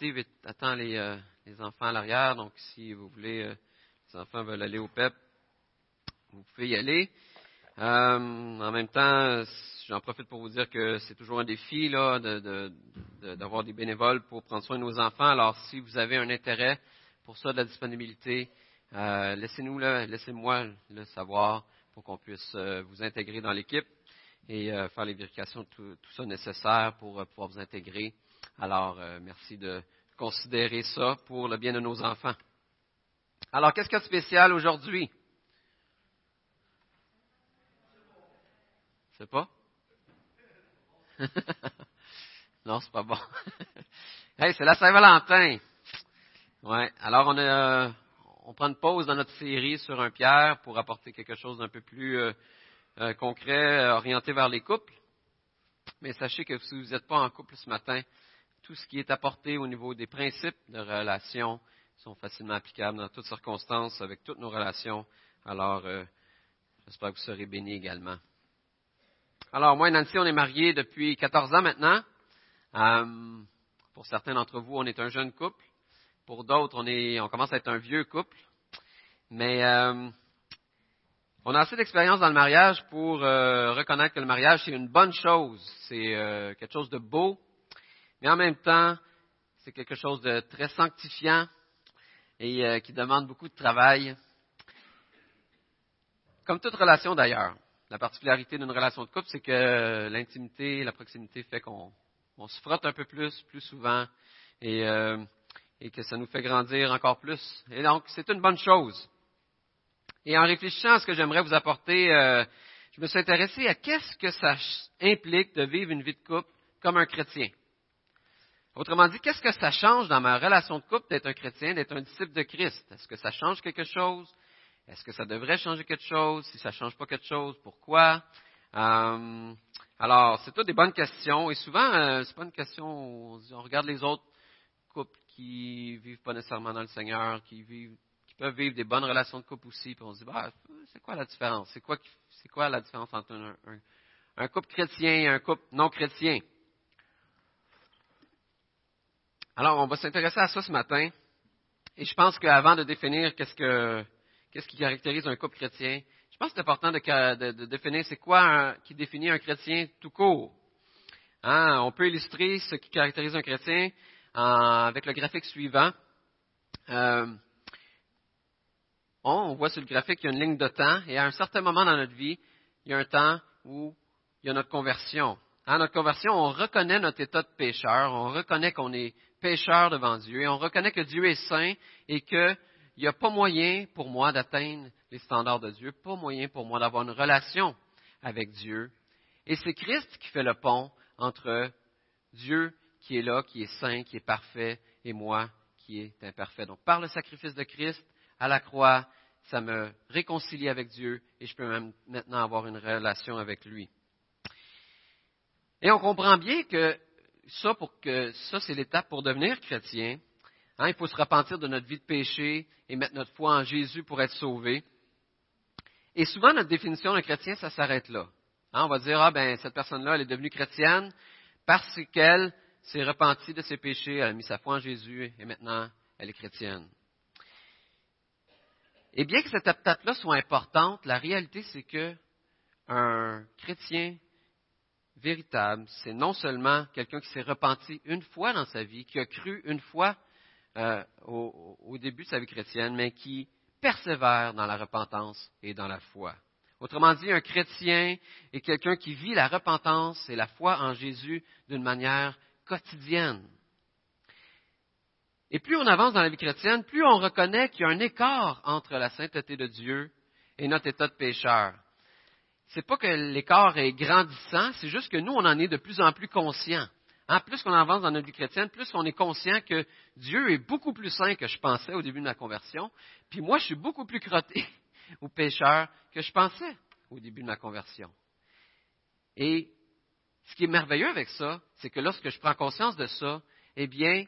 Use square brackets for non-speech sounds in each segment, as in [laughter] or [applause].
Steve attend les, les, enfants à l'arrière, donc si vous voulez, les enfants veulent aller au PEP, vous pouvez y aller. en même temps, j'en profite pour vous dire que c'est toujours un défi là, d'avoir des bénévoles pour prendre soin de nos enfants. Alors, si vous avez un intérêt pour ça, de la disponibilité, euh, laissez-nous laissez-moi le savoir pour qu'on puisse euh, vous intégrer dans l'équipe et euh, faire les vérifications, tout ça nécessaire pour pouvoir vous intégrer. Alors, merci de considérer ça pour le bien de nos enfants. Alors, qu'est-ce qu'il y a de spécial aujourd'hui? C'est pas? [laughs] non, c'est pas bon. [laughs] hey, c'est la Saint-Valentin. Ouais. Alors on a, on prend une pause dans notre série sur un Pierre pour apporter quelque chose d'un peu plus euh, euh, concret, euh, orienté vers les couples. Mais sachez que si vous n'êtes pas en couple ce matin, tout ce qui est apporté au niveau des principes de relation sont facilement applicables dans toutes circonstances, avec toutes nos relations. Alors, j'espère que vous serez bénis également. Alors, moi et Nancy, on est mariés depuis 14 ans maintenant. Euh, pour certains d'entre vous, on est un jeune couple. Pour d'autres, on, est, on commence à être un vieux couple. Mais euh, on a assez d'expérience dans le mariage pour euh, reconnaître que le mariage, c'est une bonne chose. C'est quelque chose de beau. Mais en même temps, c'est quelque chose de très sanctifiant et qui demande beaucoup de travail. Comme toute relation d'ailleurs. La particularité d'une relation de couple, c'est que l'intimité, la proximité fait qu'on se frotte un peu plus, plus souvent, euh, et, que ça nous fait grandir encore plus. Et donc, c'est une bonne chose. Et en réfléchissant à ce que j'aimerais vous apporter, euh, je me suis intéressé à qu'est-ce que ça implique de vivre une vie de couple comme un chrétien. Autrement dit, qu'est-ce que ça change dans ma relation de couple d'être un chrétien, d'être un disciple de Christ? Est-ce que ça change quelque chose? Est-ce que ça devrait changer quelque chose? Si ça ne change pas quelque chose, pourquoi? Euh, alors, c'est toutes des bonnes questions. Et souvent, euh, c'est pas une question, on, regarde les autres couples qui vivent pas nécessairement dans le Seigneur, qui vivent, qui peuvent vivre des bonnes relations de couple aussi, puis on se dit, bah, c'est quoi la différence? C'est quoi, c'est quoi la différence entre un, un couple chrétien et un couple non chrétien? Alors, on va s'intéresser à ça ce matin. Et je pense qu'avant de définir qu'est-ce que qu'est-ce qui caractérise un couple chrétien. Je pense que c'est important de, définir c'est quoi qui définit un chrétien tout court. Hein, on peut illustrer ce qui caractérise un chrétien avec le graphique suivant. Euh, on, voit sur le graphique qu'il y a une ligne de temps et à un certain moment dans notre vie, il y a un temps où il y a notre conversion. À hein, notre conversion, on reconnaît notre état de pécheur, on reconnaît qu'on est pécheur devant Dieu et on reconnaît que Dieu est saint et que il n'y a pas moyen pour moi d'atteindre les standards de Dieu, pas moyen pour moi d'avoir une relation avec Dieu. Et c'est Christ qui fait le pont entre Dieu qui est là, qui est saint, qui est parfait, et moi qui est imparfait. Donc par le sacrifice de Christ à la croix, ça me réconcilie avec Dieu et je peux même maintenant avoir une relation avec lui. Et on comprend bien que ça, pour que ça, c'est l'étape pour devenir chrétien. Hein, il faut se repentir de notre vie de péché et mettre notre foi en Jésus pour être sauvé. Et souvent, notre définition de chrétien, ça s'arrête là. Hein, on va dire, ah ben, cette personne-là, elle est devenue chrétienne parce qu'elle s'est repentie de ses péchés, elle a mis sa foi en Jésus et maintenant, elle est chrétienne. Et bien que cette étape-là soit importante, la réalité, c'est que un chrétien véritable, c'est non seulement quelqu'un qui s'est repenti une fois dans sa vie, qui a cru une fois euh, au, début de sa vie chrétienne, mais qui persévère dans la repentance et dans la foi. Autrement dit, un chrétien est quelqu'un qui vit la repentance et la foi en Jésus d'une manière quotidienne. Et plus on avance dans la vie chrétienne, plus on reconnaît qu'il y a un écart entre la sainteté de Dieu et notre état de pécheur. C'est pas que l'écart est grandissant, c'est juste que nous, on en est de plus en plus conscients. Hein, plus qu'on avance dans notre vie chrétienne, plus on est conscient que Dieu est beaucoup plus saint que je pensais au début de ma conversion. Puis moi, je suis beaucoup plus crotté [laughs] ou pécheur que je pensais au début de ma conversion. Et ce qui est merveilleux avec ça, c'est que lorsque je prends conscience de ça, eh bien,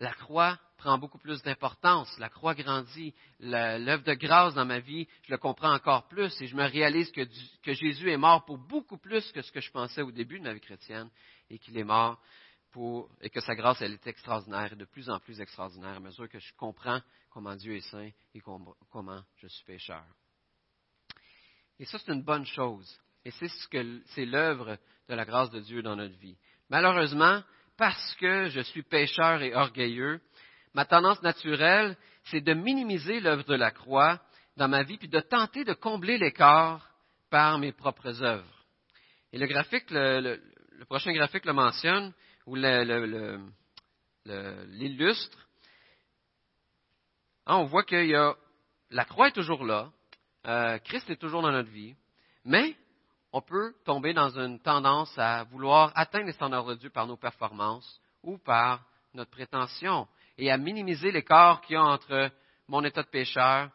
la croix prend beaucoup plus d'importance, la croix grandit, l'œuvre de grâce dans ma vie, je le comprends encore plus et je me réalise que, Jésus est mort pour beaucoup plus que ce que je pensais au début de ma vie chrétienne et qu'il est mort pour, et que sa grâce, elle est extraordinaire et de plus en plus extraordinaire à mesure que je comprends comment Dieu est saint et comment je suis pécheur. Et ça, c'est une bonne chose. Et c'est ce que c'est l'œuvre de la grâce de Dieu dans notre vie. Malheureusement, parce que je suis pécheur et orgueilleux, ma tendance naturelle, c'est de minimiser l'œuvre de la croix dans ma vie, puis de tenter de combler l'écart par mes propres œuvres. Et le graphique, le, prochain graphique le mentionne, ou l'illustre. Hein, on voit que la croix est toujours là, euh, Christ est toujours dans notre vie, mais on peut tomber dans une tendance à vouloir atteindre les standards de Dieu par nos performances ou par notre prétention et à minimiser l'écart qu'il y a entre mon état de pécheur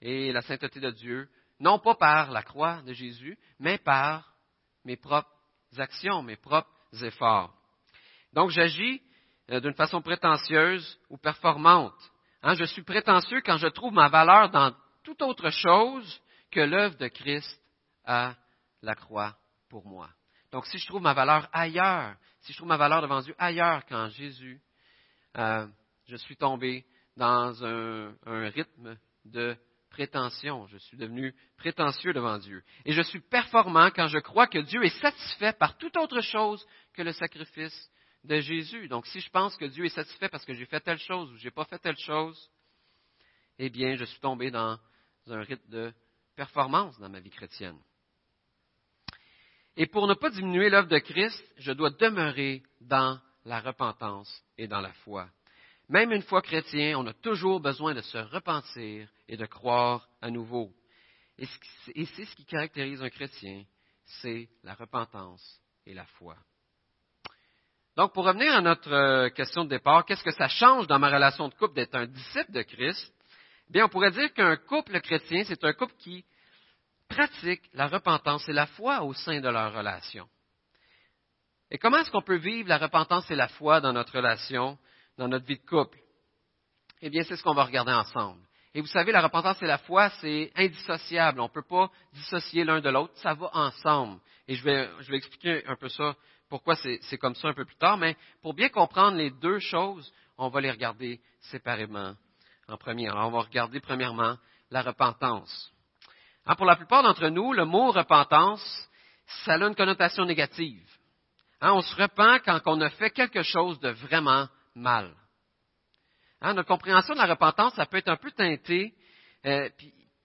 et la sainteté de Dieu, non pas par la croix de Jésus, mais par mes propres actions, mes propres efforts. Donc j'agis euh, d'une façon prétentieuse ou performante. Hein, je suis prétentieux quand je trouve ma valeur dans toute autre chose que l'œuvre de Christ à la croix pour moi. Donc si je trouve ma valeur ailleurs, si je trouve ma valeur devant Dieu ailleurs qu'en Jésus, euh, je suis tombé dans un, rythme de prétention. Je suis devenu prétentieux devant Dieu. Et je suis performant quand je crois que Dieu est satisfait par toute autre chose que le sacrifice de Jésus. Donc, si je pense que Dieu est satisfait parce que j'ai fait telle chose ou j'ai pas fait telle chose, eh bien, je suis tombé dans un rythme de performance dans ma vie chrétienne. Et pour ne pas diminuer l'œuvre de Christ, je dois demeurer dans la repentance et dans la foi. Même une fois chrétien, on a toujours besoin de se repentir et de croire à nouveau. Et c'est ce qui caractérise un chrétien, c'est la repentance et la foi. Donc, pour revenir à notre euh, question de départ, qu'est-ce que ça change dans ma relation de couple d'être un disciple de Christ? Bien, on pourrait dire qu'un couple chrétien, c'est un couple qui pratique la repentance et la foi au sein de leur relation. Et comment est-ce qu'on peut vivre la repentance et la foi dans notre relation, dans notre vie de couple? Eh bien, c'est ce qu'on va regarder ensemble. Et vous savez, la repentance et la foi, c'est indissociable. On ne peut pas dissocier l'un de l'autre. Ça va ensemble. Et je vais, je vais expliquer un peu ça pourquoi c'est comme ça un peu plus tard, mais pour bien comprendre les deux choses, on va les regarder séparément en premier. Alors, on va regarder premièrement la repentance. Hein, pour la plupart d'entre nous, le mot repentance, ça a une connotation négative. Hein, on se repent quand on a fait quelque chose de vraiment mal. Hein, notre compréhension de la repentance, ça peut être un peu teintée, euh,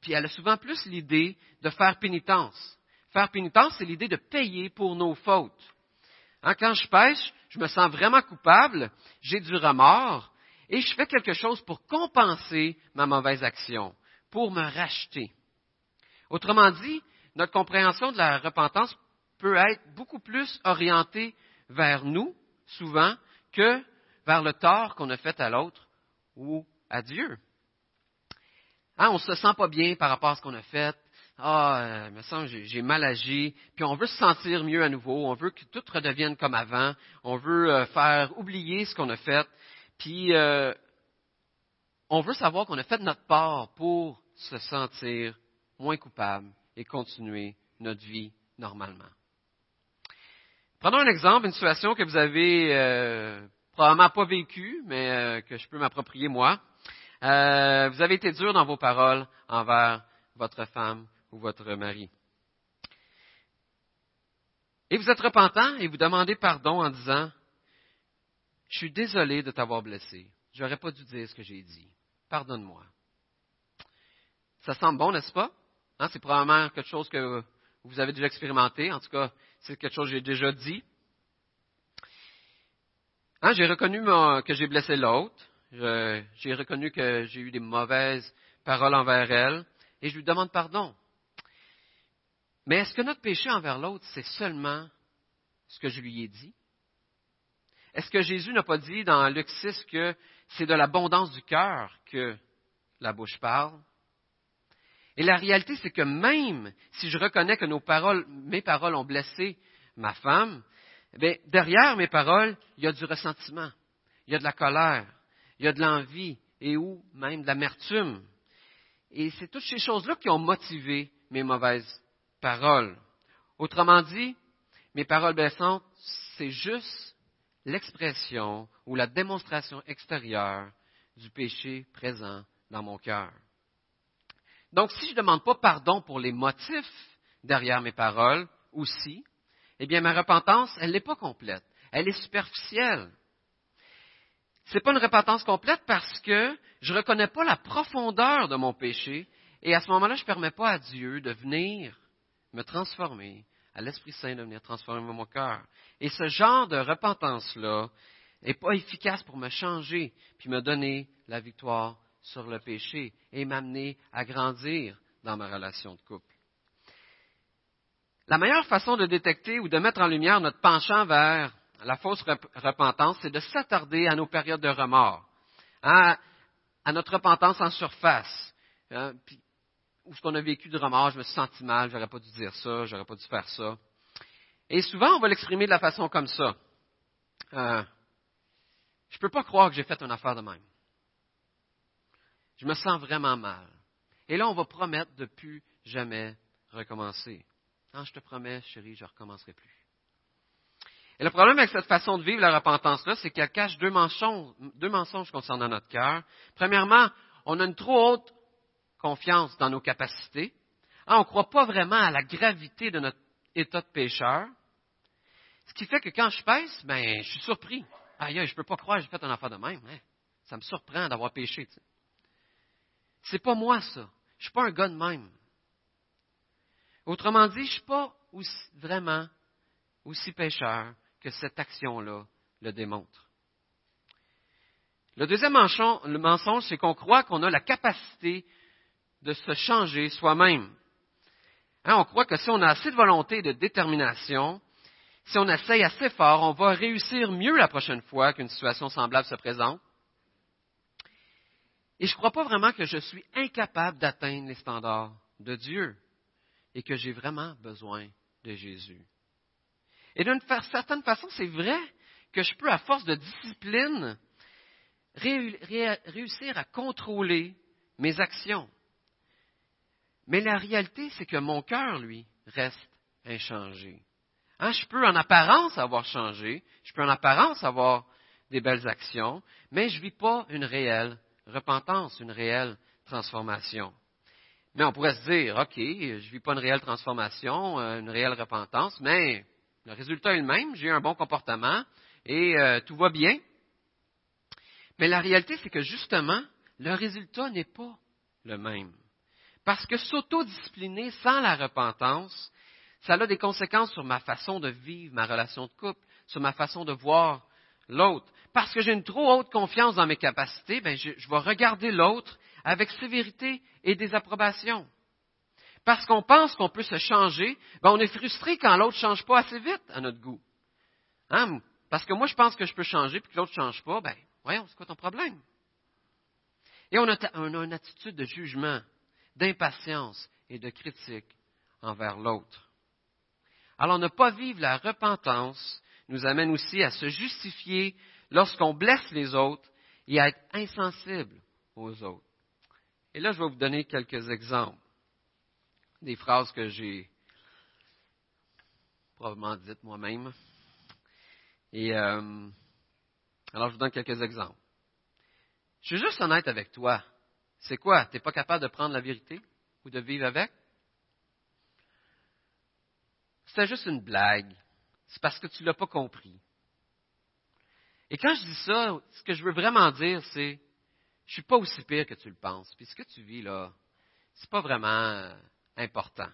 puis, elle a souvent plus l'idée de faire pénitence. Faire pénitence, c'est l'idée de payer pour nos fautes. Hein, quand je pêche, je me sens vraiment coupable, j'ai du remords, et je fais quelque chose pour compenser ma mauvaise action, pour me racheter. Autrement dit, notre compréhension de la repentance peut être beaucoup plus orientée vers nous, souvent, que vers le tort qu'on a fait à l'autre ou à Dieu. Hein, on ne se sent pas bien par rapport à ce qu'on a fait, ah, euh, me semble j'ai mal agi, puis on veut se sentir mieux à nouveau, on veut que tout redevienne comme avant, on veut euh, faire oublier ce qu'on a fait, puis euh, on veut savoir qu'on a fait notre part pour se sentir moins coupable et continuer notre vie normalement. Prenons un exemple, une situation que vous avez probablement pas vécue, mais que je peux m'approprier moi. vous avez été dur dans vos paroles envers votre femme ou votre mari. Et vous êtes repentant et vous demandez pardon en disant, je suis désolé de t'avoir blessé. J'aurais pas dû dire ce que j'ai dit. Pardonne-moi. Ça semble bon, n'est-ce pas? Hein, c'est probablement quelque chose que vous avez déjà expérimenté. En tout cas, c'est quelque chose que j'ai déjà dit. Hein, j'ai reconnu que j'ai blessé l'autre. J'ai reconnu que j'ai eu des mauvaises paroles envers elle. Et je lui demande pardon. Mais est-ce que notre péché envers l'autre, c'est seulement ce que je lui ai dit? Est-ce que Jésus n'a pas dit dans Luc 6 que c'est de l'abondance du cœur que la bouche parle? Et la réalité, c'est que même si je reconnais que nos paroles, mes paroles ont blessé ma femme, derrière mes paroles, il y a du ressentiment, il y a de la colère, il y a de l'envie et ou même de l'amertume. Et c'est toutes ces choses-là qui ont motivé mes mauvaises paroles. Autrement dit, mes paroles blessantes, c'est juste l'expression ou la démonstration extérieure du péché présent dans mon cœur. Donc, si je ne demande pas pardon pour les motifs derrière mes paroles aussi, eh bien, ma repentance, elle n'est pas complète. Elle est superficielle. Ce n'est pas une repentance complète parce que je ne reconnais pas la profondeur de mon péché et à ce moment-là, je ne permets pas à Dieu de venir me transformer, à l'Esprit Saint de venir transformer mon cœur. Et ce genre de repentance-là n'est pas efficace pour me changer puis me donner la victoire sur le péché et m'amener à grandir dans ma relation de couple. La meilleure façon de détecter ou de mettre en lumière notre penchant vers la fausse repentance, c'est de s'attarder à nos périodes de remords, hein, à, notre repentance en surface. Hein, où ce qu'on a vécu de remords, je me suis senti mal, j'aurais pas dû dire ça, j'aurais pas dû faire ça. Et souvent, on va l'exprimer de la façon comme ça. Euh, je peux pas croire que j'ai fait une affaire de même. Je me sens vraiment mal. Et là, on va promettre de plus jamais recommencer. Ah, je te promets, chérie, je ne recommencerai plus. Et le problème avec cette façon de vivre la repentance-là, c'est qu'elle cache deux mensonges, deux mensonges concernant notre cœur. Premièrement, on a une trop haute confiance dans nos capacités. Ah, on ne croit pas vraiment à la gravité de notre état de pécheur. Ce qui fait que quand je pèse, ben, je suis surpris. Aïe, je ne peux pas croire que j'ai fait un affaire de même. Hein. Ça me surprend d'avoir péché. Ce n'est pas moi, ça. Je ne suis pas un gars de même. Autrement dit, je ne suis pas vraiment aussi pécheur que cette action-là le démontre. Le deuxième mensonge, c'est qu'on croit qu'on a la capacité de se changer soi-même. Hein, on croit que si on a assez de volonté et de détermination, si on essaye assez fort, on va réussir mieux la prochaine fois qu'une situation semblable se présente. Et je ne crois pas vraiment que je suis incapable d'atteindre les standards de Dieu et que j'ai vraiment besoin de Jésus. Et d'une certaine façon, c'est vrai que je peux, à force de discipline, réussir à contrôler mes actions. Mais la réalité, c'est que mon cœur, lui, reste inchangé. Hein, je peux en apparence avoir changé, je peux en apparence avoir des belles actions, mais je ne vis pas une réelle repentance, une réelle transformation. Mais on pourrait se dire, OK, je ne vis pas une réelle transformation, euh, une réelle repentance, mais le résultat est le même, j'ai un bon comportement et euh, tout va bien. Mais la réalité, c'est que justement, le résultat n'est pas le même. Parce que s'autodiscipliner sans la repentance, ça a des conséquences sur ma façon de vivre ma relation de couple, sur ma façon de voir l'autre. Parce que j'ai une trop haute confiance dans mes capacités, ben je, je vais regarder l'autre avec sévérité et désapprobation. Parce qu'on pense qu'on peut se changer, ben on est frustré quand l'autre ne change pas assez vite à notre goût. Hein? Parce que moi, je pense que je peux changer, puis que l'autre ne change pas, ben, voyons, c'est quoi ton problème? Et on a, on a une attitude de jugement, d'impatience et de critique envers l'autre. Alors, ne pas vivre la repentance nous amène aussi à se justifier lorsqu'on blesse les autres et à être insensible aux autres. Et là, je vais vous donner quelques exemples. Des phrases que j'ai probablement dites moi-même. Et euh, alors, je vous donne quelques exemples. Je suis juste honnête avec toi. C'est quoi? Tu n'es pas capable de prendre la vérité ou de vivre avec? C'était juste une blague. C'est parce que tu ne l'as pas compris. Et quand je dis ça, ce que je veux vraiment dire, c'est je suis pas aussi pire que tu le penses. Puis ce que tu vis là, c'est pas vraiment important.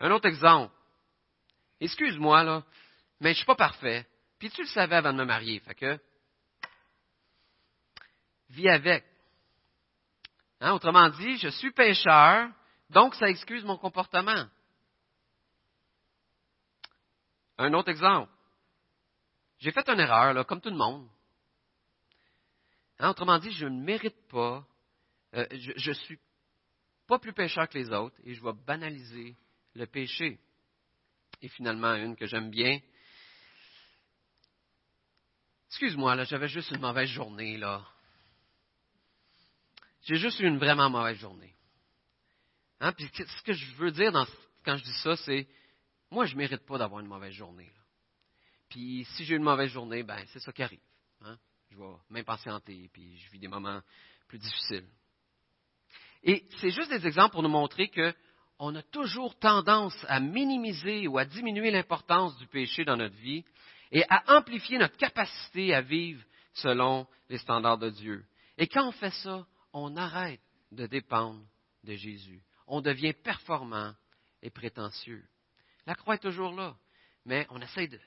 Un autre exemple. Excuse-moi là, mais je suis pas parfait. Puis tu le savais avant de me marier, fait que vis avec. Hein, autrement dit, je suis pécheur, donc ça excuse mon comportement. Un autre exemple. J'ai fait une erreur, là, comme tout le monde. Hein, autrement dit, je ne mérite pas, euh, je ne suis pas plus pécheur que les autres et je vais banaliser le péché. Et finalement, une que j'aime bien. Excuse-moi, là, j'avais juste une mauvaise journée, là. J'ai juste eu une vraiment mauvaise journée. Hein? Puis ce que je veux dire quand je dis ça, c'est moi, je ne mérite pas d'avoir une mauvaise journée. Puis si j'ai une mauvaise journée, ben c'est ça qui arrive. Hein. Je vais m'impatienter, puis je vis des moments plus difficiles. Et c'est juste des exemples pour nous montrer qu'on a toujours tendance à minimiser ou à diminuer l'importance du péché dans notre vie et à amplifier notre capacité à vivre selon les standards de Dieu. Et quand on fait ça, on arrête de dépendre de Jésus. On devient performant et prétentieux. La croix est toujours là, mais on essaie de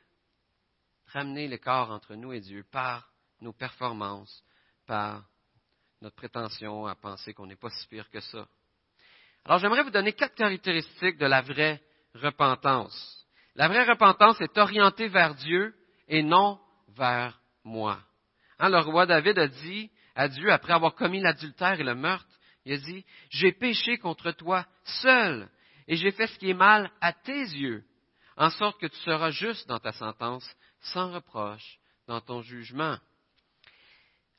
ramener l'écart entre nous et Dieu par nos performances, par notre prétention à penser qu'on n'est pas si pire que ça. Alors j'aimerais vous donner quatre caractéristiques de la vraie repentance. La vraie repentance est orientée vers Dieu et non vers moi. Hein, le roi David a dit à Dieu, après avoir commis l'adultère et le meurtre, il a dit, j'ai péché contre toi seul, et j'ai fait ce qui est mal à tes yeux, en sorte que tu seras juste dans ta sentence, sans reproche dans ton jugement.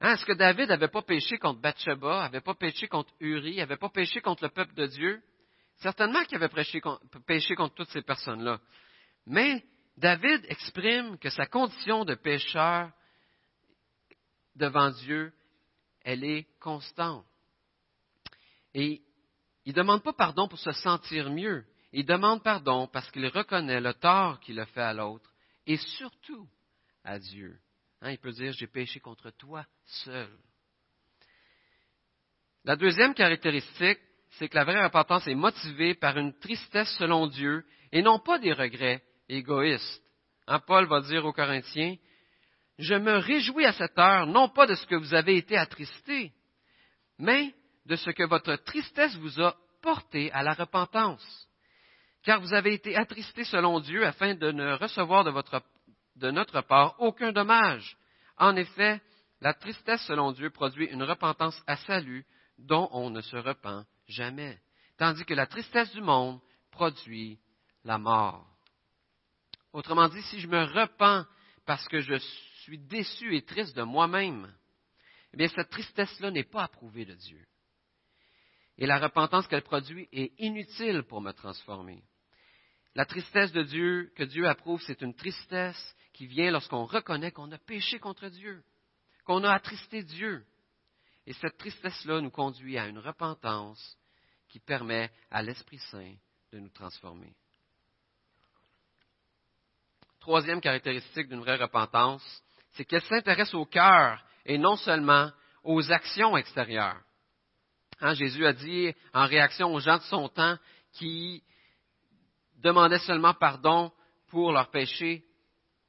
Hein, est-ce que David n'avait pas péché contre Bathsheba, n'avait pas péché contre Uri, n'avait pas péché contre le peuple de Dieu? Certainement qu'il avait péché contre toutes ces personnes-là. Mais David exprime que sa condition de pécheur devant Dieu, elle est constante. Et il ne demande pas pardon pour se sentir mieux. Il demande pardon parce qu'il reconnaît le tort qu'il a fait à l'autre et surtout à Dieu. Hein, il peut dire, j'ai péché contre toi seul. La deuxième caractéristique, c'est que la vraie repentance est motivée par une tristesse selon Dieu et non pas des regrets égoïstes. Hein, Paul va dire aux Corinthiens, je me réjouis à cette heure, non pas de ce que vous avez été attristés, mais de ce que votre tristesse vous a porté à la repentance. Car vous avez été attristés selon Dieu afin de ne recevoir de, votre, de notre part aucun dommage. En effet, la tristesse selon Dieu produit une repentance à salut dont on ne se repent jamais, tandis que la tristesse du monde produit la mort. Autrement dit, si je me repens parce que je suis déçu et triste de moi-même, eh bien, cette tristesse-là n'est pas approuvée de Dieu. Et la repentance qu'elle produit est inutile pour me transformer. La tristesse de Dieu que Dieu approuve, c'est une tristesse qui vient lorsqu'on reconnaît qu'on a péché contre Dieu, qu'on a attristé Dieu. Et cette tristesse-là nous conduit à une repentance qui permet à l'Esprit Saint de nous transformer. Troisième caractéristique d'une vraie repentance, c'est qu'elle s'intéresse au cœur et non seulement aux actions extérieures. Hein, Jésus a dit en réaction aux gens de son temps qui demandaient seulement pardon pour leurs péchés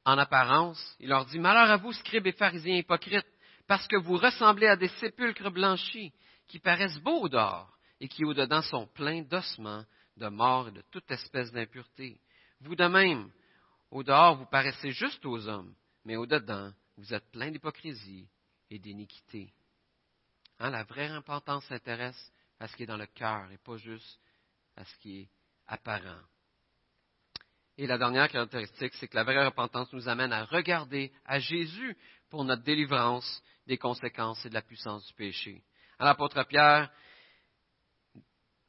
en apparence, il leur dit, Malheur à vous, scribes et pharisiens hypocrites, parce que vous ressemblez à des sépulcres blanchis, qui paraissent beaux dehors, et qui au-dedans sont pleins d'ossements, de mort et de toute espèce d'impureté. Vous de même, au dehors, vous paraissez juste aux hommes, mais au-dedans, vous êtes pleins d'hypocrisie et d'iniquité. Hein, la vraie importance s'intéresse à ce qui est dans le cœur et pas juste à ce qui est apparent. Et la dernière caractéristique, c'est que la vraie repentance nous amène à regarder à Jésus pour notre délivrance des conséquences et de la puissance du péché. L'apôtre Pierre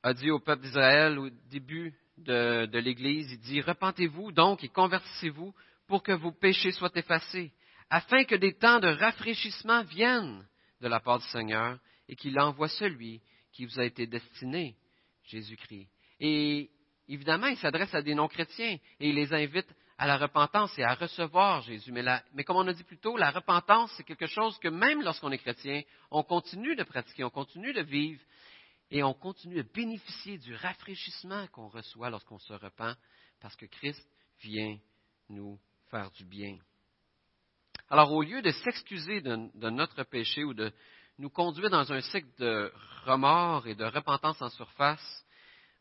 a dit au peuple d'Israël au début de, de l'Église, il dit, Repentez-vous donc et convertissez-vous pour que vos péchés soient effacés, afin que des temps de rafraîchissement viennent de la part du Seigneur et qu'il envoie celui qui vous a été destiné, Jésus-Christ. Et évidemment, il s'adresse à des non-chrétiens et il les invite à la repentance et à recevoir Jésus. Mais, comme on a dit plus tôt, la repentance, c'est quelque chose que même lorsqu'on est chrétien, on continue de pratiquer, on continue de vivre et on continue de bénéficier du rafraîchissement qu'on reçoit lorsqu'on se repent parce que Christ vient nous faire du bien. Alors, au lieu de s'excuser de, notre péché ou de nous conduire dans un cycle de remords et de repentance en surface,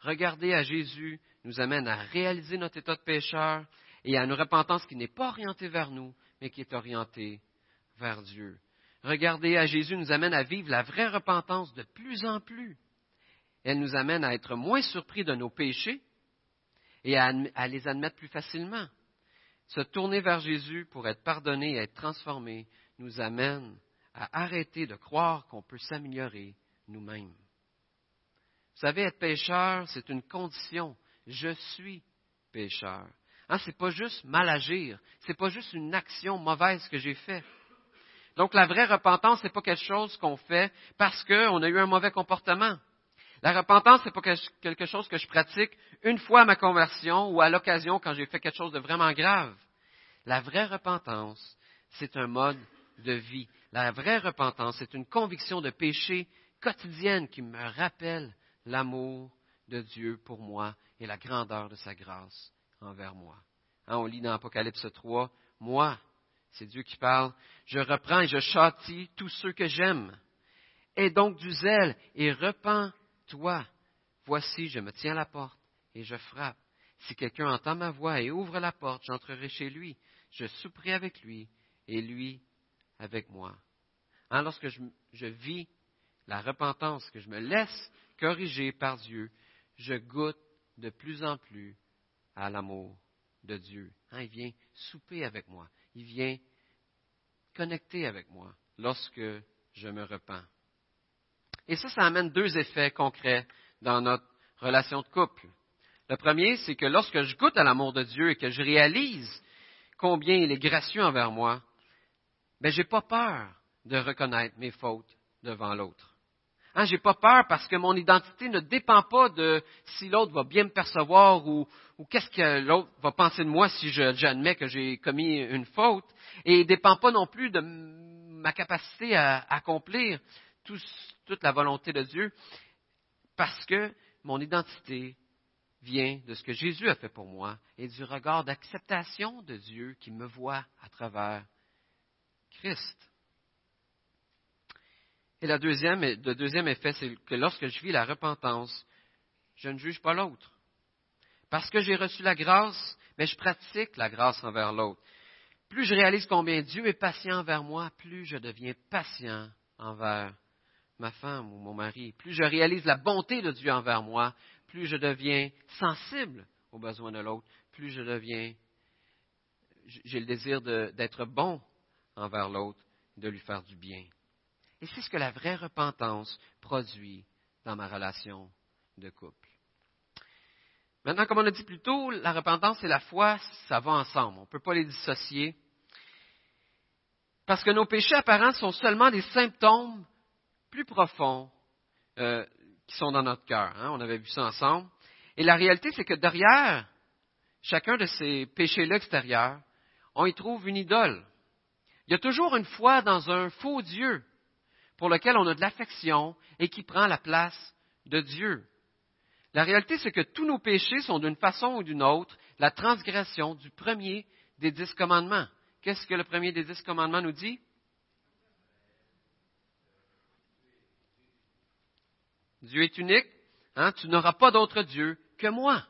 regarder à Jésus nous amène à réaliser notre état de pécheur et à une repentance qui n'est pas orientée vers nous, mais qui est orientée vers Dieu. Regarder à Jésus nous amène à vivre la vraie repentance de plus en plus. Elle nous amène à être moins surpris de nos péchés et à, les admettre plus facilement. Se tourner vers Jésus pour être pardonné et être transformé nous amène à arrêter de croire qu'on peut s'améliorer nous-mêmes. Vous savez, être pécheur, c'est une condition. Je suis pécheur. Hein, c'est pas juste mal agir, c'est pas juste une action mauvaise que j'ai faite. Donc la vraie repentance, n'est pas quelque chose qu'on fait parce qu'on a eu un mauvais comportement. La repentance, n'est pas quelque chose que je pratique une fois à ma conversion ou à l'occasion quand j'ai fait quelque chose de vraiment grave. La vraie repentance, c'est un mode de vie. La vraie repentance, c'est une conviction de péché quotidienne qui me rappelle l'amour de Dieu pour moi et la grandeur de sa grâce envers moi. Hein, on lit dans Apocalypse 3, moi, c'est Dieu qui parle, je reprends et je châtie tous ceux que j'aime. Aie donc du zèle et repens-toi. Voici, je me tiens à la porte et je frappe. Si quelqu'un entend ma voix et ouvre la porte, j'entrerai chez lui. Je souperai avec lui et lui avec moi. Hein, lorsque je, je vis la repentance, que je me laisse corriger par Dieu, je goûte de plus en plus à l'amour de Dieu. Hein, il vient souper avec moi. Il vient connecter avec moi lorsque je me repens. Et ça, ça amène deux effets concrets dans notre relation de couple. Le premier, c'est que lorsque je goûte à l'amour de Dieu et que je réalise combien il est gracieux envers moi, ben, j'ai pas peur de reconnaître mes fautes devant l'autre. Hein, j'ai pas peur parce que mon identité ne dépend pas de si l'autre va bien me percevoir ou, qu'est-ce que l'autre va penser de moi si j'admets que j'ai commis une faute. Et ne dépend pas non plus de ma capacité à accomplir toute la volonté de Dieu parce que mon identité vient de ce que Jésus a fait pour moi et du regard d'acceptation de Dieu qui me voit à travers Christ. Et le deuxième, le deuxième effet, c'est que lorsque je vis la repentance, je ne juge pas l'autre. Parce que j'ai reçu la grâce, mais je pratique la grâce envers l'autre. Plus je réalise combien Dieu est patient envers moi, plus je deviens patient envers ma femme ou mon mari. Plus je réalise la bonté de Dieu envers moi, plus je deviens sensible aux besoins de l'autre, plus je deviens, j'ai le désir d'être bon envers l'autre, de lui faire du bien. Et c'est ce que la vraie repentance produit dans ma relation de couple. Maintenant, comme on a dit plus tôt, la repentance et la foi, ça va ensemble. On ne peut pas les dissocier. Parce que nos péchés apparents sont seulement des symptômes plus profonds euh, qui sont dans notre cœur. Hein. On avait vu ça ensemble. Et la réalité, c'est que derrière chacun de ces péchés-là extérieurs, on y trouve une idole. Il y a toujours une foi dans un faux Dieu pour lequel on a de l'affection et qui prend la place de Dieu. La réalité, c'est que tous nos péchés sont d'une façon ou d'une autre la transgression du premier des dix commandements. Qu'est-ce que le premier des dix commandements nous dit? Dieu est unique, hein? tu n'auras pas d'autre Dieu que moi.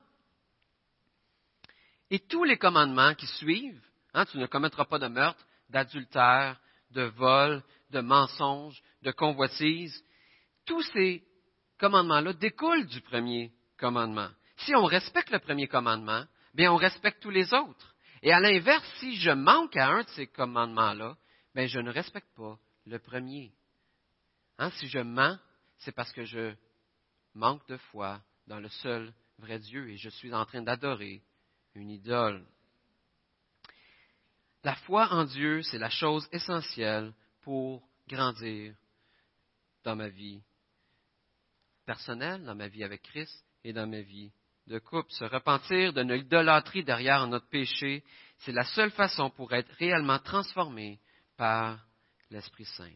Et tous les commandements qui suivent, hein, tu ne commettras pas de meurtre, d'adultère, de vol, de mensonge, de convoitise, tous ces commandements-là découlent du premier commandement. Si on respecte le premier commandement, bien on respecte tous les autres. Et à l'inverse, si je manque à un de ces commandements-là, bien je ne respecte pas le premier. Hein, si je mens, c'est parce que je manque de foi dans le seul vrai Dieu et je suis en train d'adorer une idole. La foi en Dieu, c'est la chose essentielle pour grandir dans ma vie personnelle, dans ma vie avec Christ et dans ma vie de couple. Se repentir de notre idolâtrie derrière notre péché, c'est la seule façon pour être réellement transformé par l'Esprit Saint.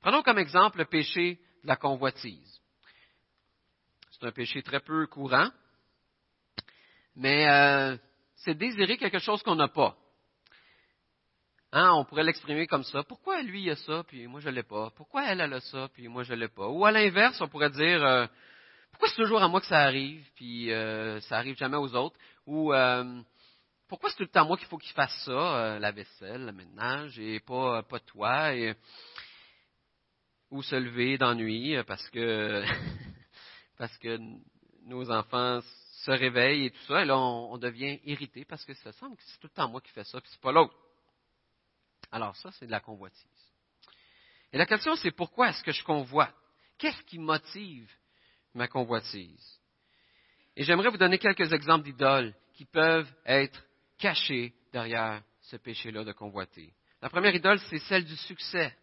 Prenons comme exemple le péché de la convoitise. C'est un péché très peu courant, mais euh, c'est désirer quelque chose qu'on n'a pas. Hein, on pourrait l'exprimer comme ça. Pourquoi lui il a ça, puis moi je l'ai pas? Pourquoi elle, a ça, puis moi je l'ai pas? Ou à l'inverse, on pourrait dire euh, pourquoi c'est toujours à moi que ça arrive, puis euh, ça arrive jamais aux autres? Ou euh, pourquoi c'est tout le temps moi qu'il faut qu'il fasse ça, la vaisselle, le ménage, et pas, pas toi? Et, ou se lever d'ennui parce que [laughs] parce que nos enfants se réveillent et tout ça, et là on, on devient irrité parce que ça semble que c'est tout le temps moi qui fais ça, puis c'est pas l'autre. Alors ça, c'est de la convoitise. Et la question, c'est pourquoi est-ce que je convoite? Qu'est-ce qui motive ma convoitise? Et j'aimerais vous donner quelques exemples d'idoles qui peuvent être cachés derrière ce péché-là de convoiter. La première idole, c'est celle du succès.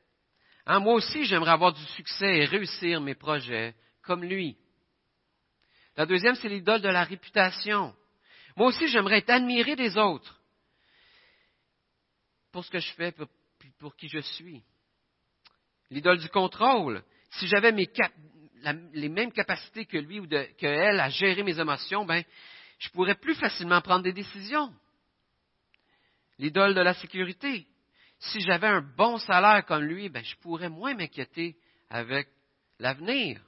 Hein, moi aussi, j'aimerais avoir du succès et réussir mes projets comme lui. La deuxième, c'est l'idole de la réputation. Moi aussi, j'aimerais être admiré des autres pour ce que je fais, pour, pour qui je suis. L'idole du contrôle. Si j'avais les mêmes capacités que lui ou qu'elle à gérer mes émotions, ben, je pourrais plus facilement prendre des décisions. L'idole de la sécurité. Si j'avais un bon salaire comme lui, ben, je pourrais moins m'inquiéter avec l'avenir.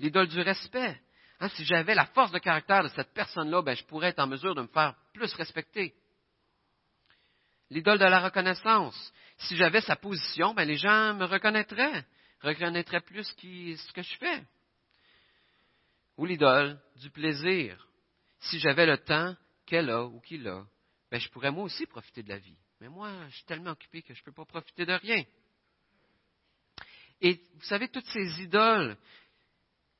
L'idole du respect. Hein, si j'avais la force de caractère de cette personne-là, ben, je pourrais être en mesure de me faire plus respecter. L'idole de la reconnaissance. Si j'avais sa position, ben, les gens me reconnaîtraient, reconnaîtraient plus ce que je fais. Ou l'idole du plaisir. Si j'avais le temps qu'elle a ou qu'il a, ben, je pourrais moi aussi profiter de la vie. Mais moi, je suis tellement occupé que je ne peux pas profiter de rien. Et vous savez, toutes ces idoles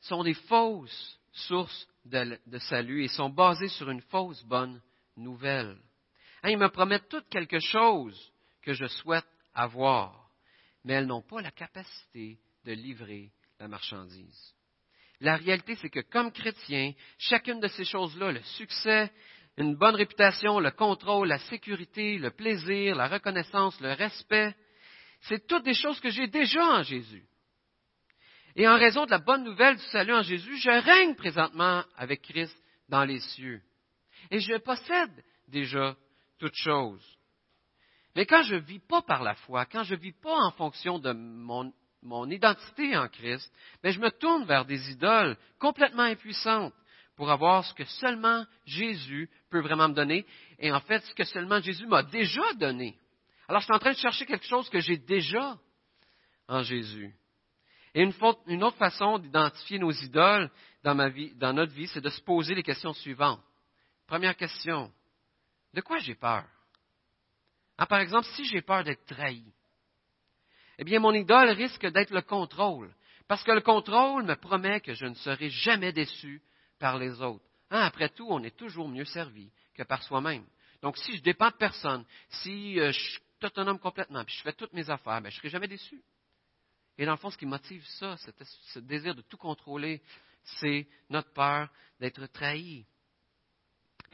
sont des fausses sources de, salut et sont basées sur une fausse bonne nouvelle. Hein, ils me promettent toutes quelque chose que je souhaite avoir, mais elles n'ont pas la capacité de livrer la marchandise. La réalité, c'est que comme chrétien, chacune de ces choses-là, le succès, une bonne réputation, le contrôle, la sécurité, le plaisir, la reconnaissance, le respect, c'est toutes des choses que j'ai déjà en Jésus. Et en raison de la bonne nouvelle du salut en Jésus, je règne présentement avec Christ dans les cieux. Et je possède déjà toutes choses. Mais quand je ne vis pas par la foi, quand je ne vis pas en fonction de mon, identité en Christ, ben, je me tourne vers des idoles complètement impuissantes pour avoir ce que seulement Jésus peut vraiment me donner, et en fait ce que seulement Jésus m'a déjà donné. Alors je suis en train de chercher quelque chose que j'ai déjà en Jésus. Et une, autre façon d'identifier nos idoles dans notre vie, c'est de se poser les questions suivantes. Première question, de quoi j'ai peur? Ah, par exemple, si j'ai peur d'être trahi, eh bien, mon idole risque d'être le contrôle, parce que le contrôle me promet que je ne serai jamais déçu par les autres. Hein, après tout, on est toujours mieux servi que par soi-même. Donc, si je dépends de personne, si euh, je suis autonome complètement, puis je fais toutes mes affaires, ben, je ne serai jamais déçu. Et dans le fond, ce qui motive ça, ce désir de tout contrôler, c'est notre peur d'être trahi.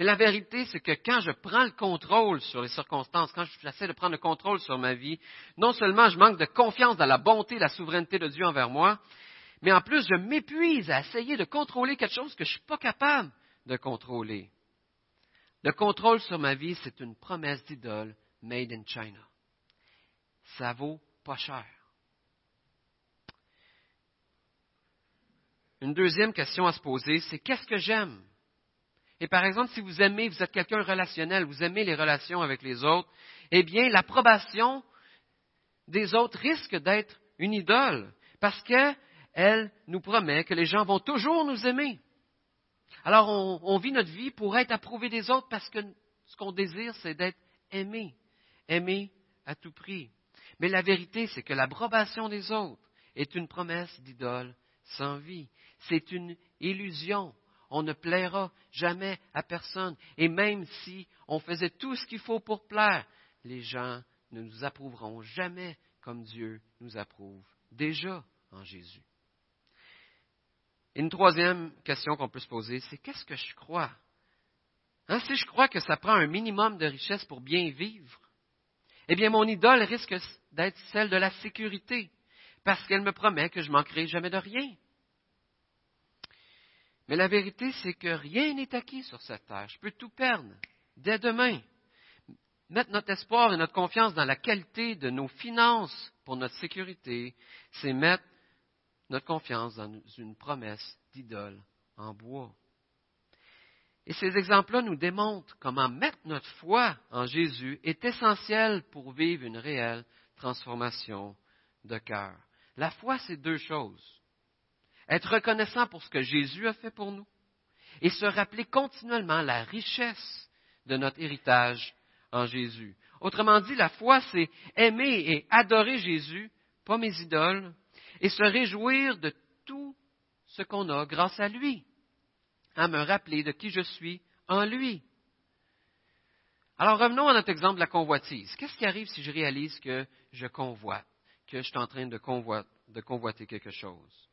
Mais la vérité, c'est que quand je prends le contrôle sur les circonstances, quand j'essaie de prendre le contrôle sur ma vie, non seulement je manque de confiance dans la bonté et la souveraineté de Dieu envers moi, mais en plus je m'épuise à essayer de contrôler quelque chose que je ne suis pas capable de contrôler. Le contrôle sur ma vie, c'est une promesse d'idole made in China. Ça vaut pas cher. Une deuxième question à se poser, c'est qu'est-ce que j'aime? Et par exemple, si vous aimez, vous êtes quelqu'un relationnel, vous aimez les relations avec les autres, eh bien, l'approbation des autres risque d'être une idole, parce qu'elle nous promet que les gens vont toujours nous aimer. Alors, on, on vit notre vie pour être approuvé des autres, parce que ce qu'on désire, c'est d'être aimé, aimé à tout prix. Mais la vérité, c'est que l'approbation des autres est une promesse d'idole sans vie. C'est une illusion. On ne plaira jamais à personne. Et même si on faisait tout ce qu'il faut pour plaire, les gens ne nous approuveront jamais comme Dieu nous approuve déjà en Jésus. une troisième question qu'on peut se poser, c'est qu'est-ce que je crois? Hein, Si je crois que ça prend un minimum de richesse pour bien vivre, eh bien mon idole risque d'être celle de la sécurité, parce qu'elle me promet que je manquerai jamais de rien. Mais la vérité, c'est que rien n'est acquis sur cette terre. Je peux tout perdre dès demain. Mettre notre espoir et notre confiance dans la qualité de nos finances pour notre sécurité, c'est mettre notre confiance dans une promesse d'idole en bois. Et ces exemples-là nous démontrent comment mettre notre foi en Jésus est essentiel pour vivre une réelle transformation de cœur. La foi, c'est deux choses être reconnaissant pour ce que Jésus a fait pour nous et se rappeler continuellement la richesse de notre héritage en Jésus. Autrement dit, la foi, c'est aimer et adorer Jésus, pas mes idoles, et se réjouir de tout ce qu'on a grâce à lui, à me rappeler de qui je suis en lui. Alors revenons à notre exemple de la convoitise. Qu'est-ce qui arrive si je réalise que je convoite, que je suis en train de, convoiter quelque chose?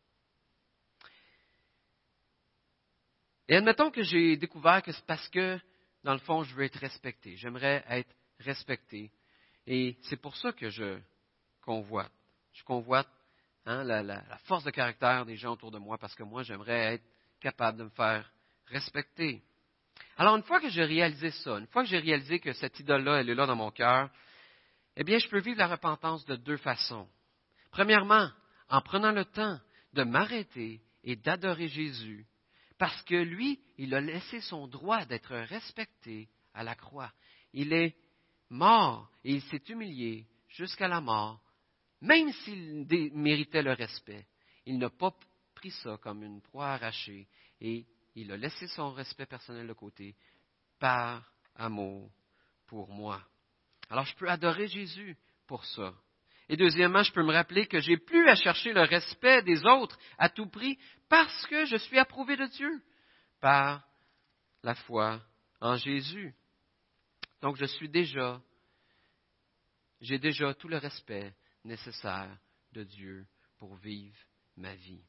Et admettons que j'ai découvert que c'est parce que, dans le fond, je veux être respecté. J'aimerais être respecté. Et c'est pour ça que je convoite. Je convoite hein, la, la, force de caractère des gens autour de moi parce que moi, j'aimerais être capable de me faire respecter. Alors, une fois que j'ai réalisé ça, une fois que j'ai réalisé que cette idole-là, elle est là dans mon cœur, eh bien, je peux vivre la repentance de deux façons. Premièrement, en prenant le temps de m'arrêter et d'adorer Jésus, parce que lui, il a laissé son droit d'être respecté à la croix. Il est mort et il s'est humilié jusqu'à la mort, même s'il méritait le respect. Il n'a pas pris ça comme une proie arrachée et il a laissé son respect personnel de côté par amour pour moi. Alors je peux adorer Jésus pour ça. Et deuxièmement, je peux me rappeler que j'ai plus à chercher le respect des autres à tout prix parce que je suis approuvé de Dieu par la foi en Jésus. Donc je suis déjà, j'ai déjà tout le respect nécessaire de Dieu pour vivre ma vie.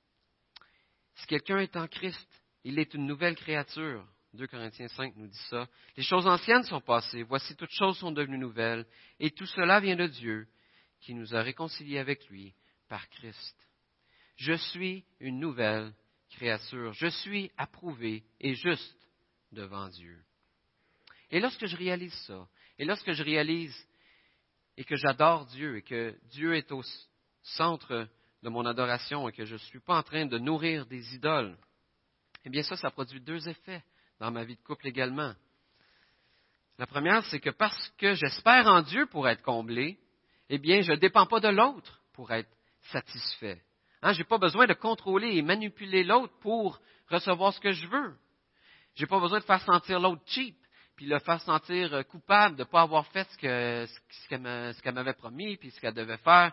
Si quelqu'un est en Christ, il est une nouvelle créature. 2 Corinthiens 5 nous dit ça. Les choses anciennes sont passées, voici toutes choses sont devenues nouvelles, et tout cela vient de Dieu, qui nous a réconciliés avec lui par Christ. Je suis une nouvelle créature, je suis approuvé et juste devant Dieu. Et lorsque je réalise ça, et lorsque je réalise et que j'adore Dieu et que Dieu est au centre de mon adoration et que je ne suis pas en train de nourrir des idoles, eh bien ça, ça produit deux effets dans ma vie de couple également. La première, c'est que parce que j'espère en Dieu pour être comblé, eh bien, je ne dépends pas de l'autre pour être satisfait. Hein, je n'ai pas besoin de contrôler et manipuler l'autre pour recevoir ce que je veux. Je n'ai pas besoin de faire sentir l'autre cheap, puis le faire sentir euh, coupable de ne pas avoir fait ce ce qu'elle m'avait promis, puis ce qu'elle devait faire.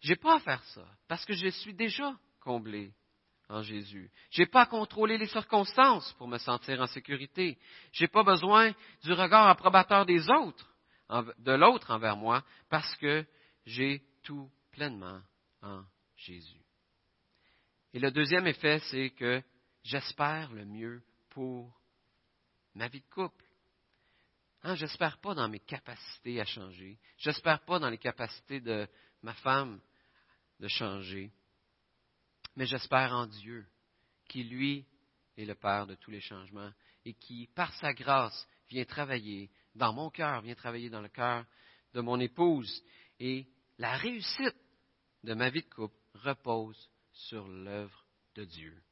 Je n'ai pas à faire ça, parce que je suis déjà comblé en Jésus. Je n'ai pas à contrôler les circonstances pour me sentir en sécurité. Je n'ai pas besoin du regard approbateur des autres, de l'autre envers moi, parce que j'ai tout pleinement en Jésus. Et le deuxième effet, c'est que j'espère le mieux pour ma vie de couple. Hein, j'espère pas dans mes capacités à changer. J'espère pas dans les capacités de ma femme de changer mais j'espère en Dieu, qui lui est le Père de tous les changements et qui, par sa grâce, vient travailler dans mon cœur, vient travailler dans le cœur de mon épouse. Et la réussite de ma vie de couple repose sur l'œuvre de Dieu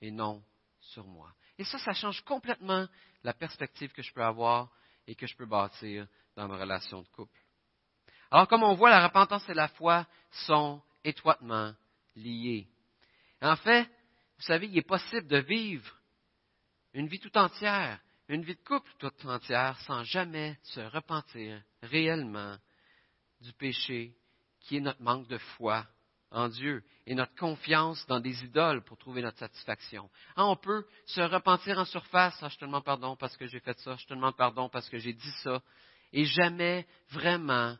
et non sur moi. Et ça, ça change complètement la perspective que je peux avoir et que je peux bâtir dans ma relation de couple. Alors, comme on voit, la repentance et la foi sont étroitement liées. En fait, vous savez, il est possible de vivre une vie tout entière, une vie de couple tout entière, sans jamais se repentir réellement du péché qui est notre manque de foi en Dieu et notre confiance dans des idoles pour trouver notre satisfaction. Ah, on peut se repentir en surface, ah, je te demande pardon parce que j'ai fait ça, je te demande pardon parce que j'ai dit ça, et jamais vraiment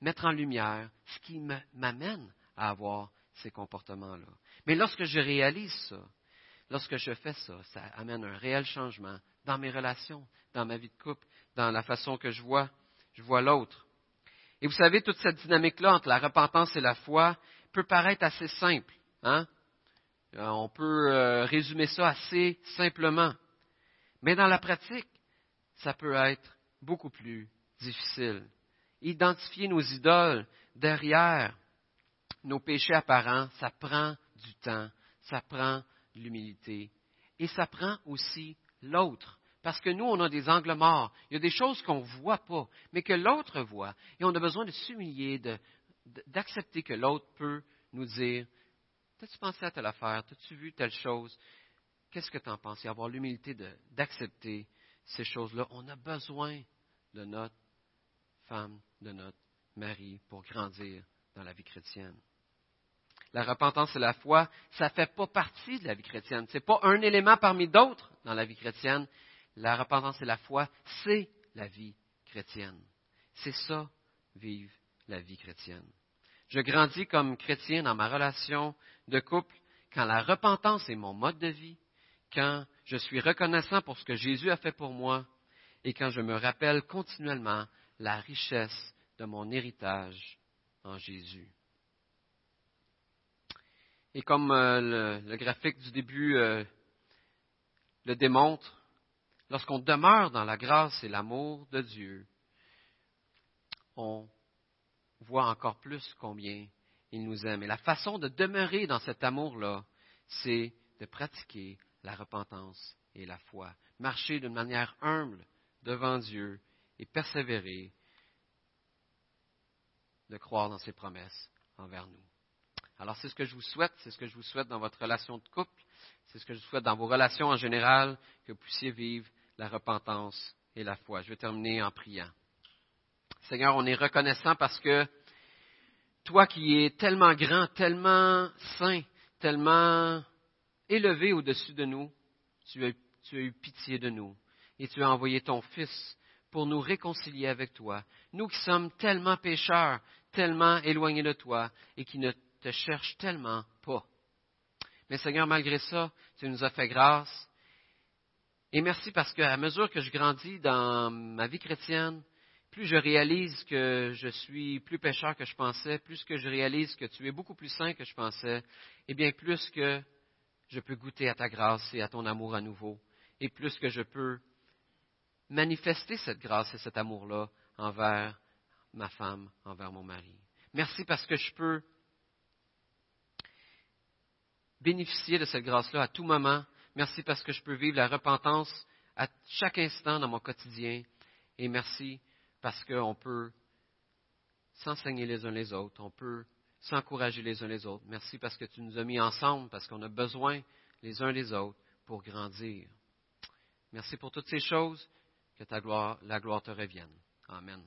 mettre en lumière ce qui m'amène à avoir ces comportements-là. Mais lorsque je réalise ça, lorsque je fais ça, ça amène un réel changement dans mes relations, dans ma vie de couple, dans la façon que je vois, je vois l'autre. Et vous savez, toute cette dynamique-là entre la repentance et la foi peut paraître assez simple. Hein? Euh, on peut euh, résumer ça assez simplement. Mais dans la pratique, ça peut être beaucoup plus difficile. Identifier nos idoles derrière nos péchés apparents, ça prend du temps, ça prend l'humilité. Et ça prend aussi l'autre. Parce que nous, on a des angles morts. Il y a des choses qu'on ne voit pas, mais que l'autre voit. Et on a besoin de s'humilier, d'accepter que l'autre peut nous dire T'as-tu pensé à telle affaire? T'as-tu vu telle chose? Qu'est-ce que tu en penses Et avoir l'humilité d'accepter ces choses-là. On a besoin de notre femme, de notre mari pour grandir dans la vie chrétienne la repentance et la foi, ça ne fait pas partie de la vie chrétienne. Ce n'est pas un élément parmi d'autres dans la vie chrétienne, la repentance et la foi, c'est la vie chrétienne. C'est ça, vivre la vie chrétienne. Je grandis comme chrétien dans ma relation de couple quand la repentance est mon mode de vie, quand je suis reconnaissant pour ce que Jésus a fait pour moi et quand je me rappelle continuellement la richesse de mon héritage en Jésus. Et comme euh, le, graphique du début euh, le démontre, lorsqu'on demeure dans la grâce et l'amour de Dieu, on voit encore plus combien il nous aime. Et la façon de demeurer dans cet amour-là, c'est de pratiquer la repentance et la foi. Marcher d'une manière humble devant Dieu et persévérer de croire dans ses promesses envers nous. Alors c'est ce que je vous souhaite, c'est ce que je vous souhaite dans votre relation de couple, c'est ce que je vous souhaite dans vos relations en général, que vous puissiez vivre la repentance et la foi. Je vais terminer en priant. Seigneur, on est reconnaissant parce que toi qui es tellement grand, tellement saint, tellement élevé au-dessus de nous, tu as, tu as eu pitié de nous et tu as envoyé ton Fils pour nous réconcilier avec toi. Nous qui sommes tellement pécheurs, tellement éloignés de toi et qui ne te cherchent tellement pas. Mais Seigneur, malgré ça, tu nous as fait grâce. Et merci parce qu'à mesure que je grandis dans ma vie chrétienne, plus je réalise que je suis plus pécheur que je pensais, plus que je réalise que tu es beaucoup plus saint que je pensais, et bien plus que je peux goûter à ta grâce et à ton amour à nouveau, et plus que je peux manifester cette grâce et cet amour-là envers ma femme, envers mon mari. Merci parce que je peux bénéficier de cette grâce-là à tout moment. Merci parce que je peux vivre la repentance à chaque instant dans mon quotidien. Et merci parce qu'on peut s'enseigner les uns les autres, on peut s'encourager les uns les autres. Merci parce que tu nous as mis ensemble, parce qu'on a besoin les uns des autres pour grandir. Merci pour toutes ces choses, que ta gloire, la gloire te revienne. Amen.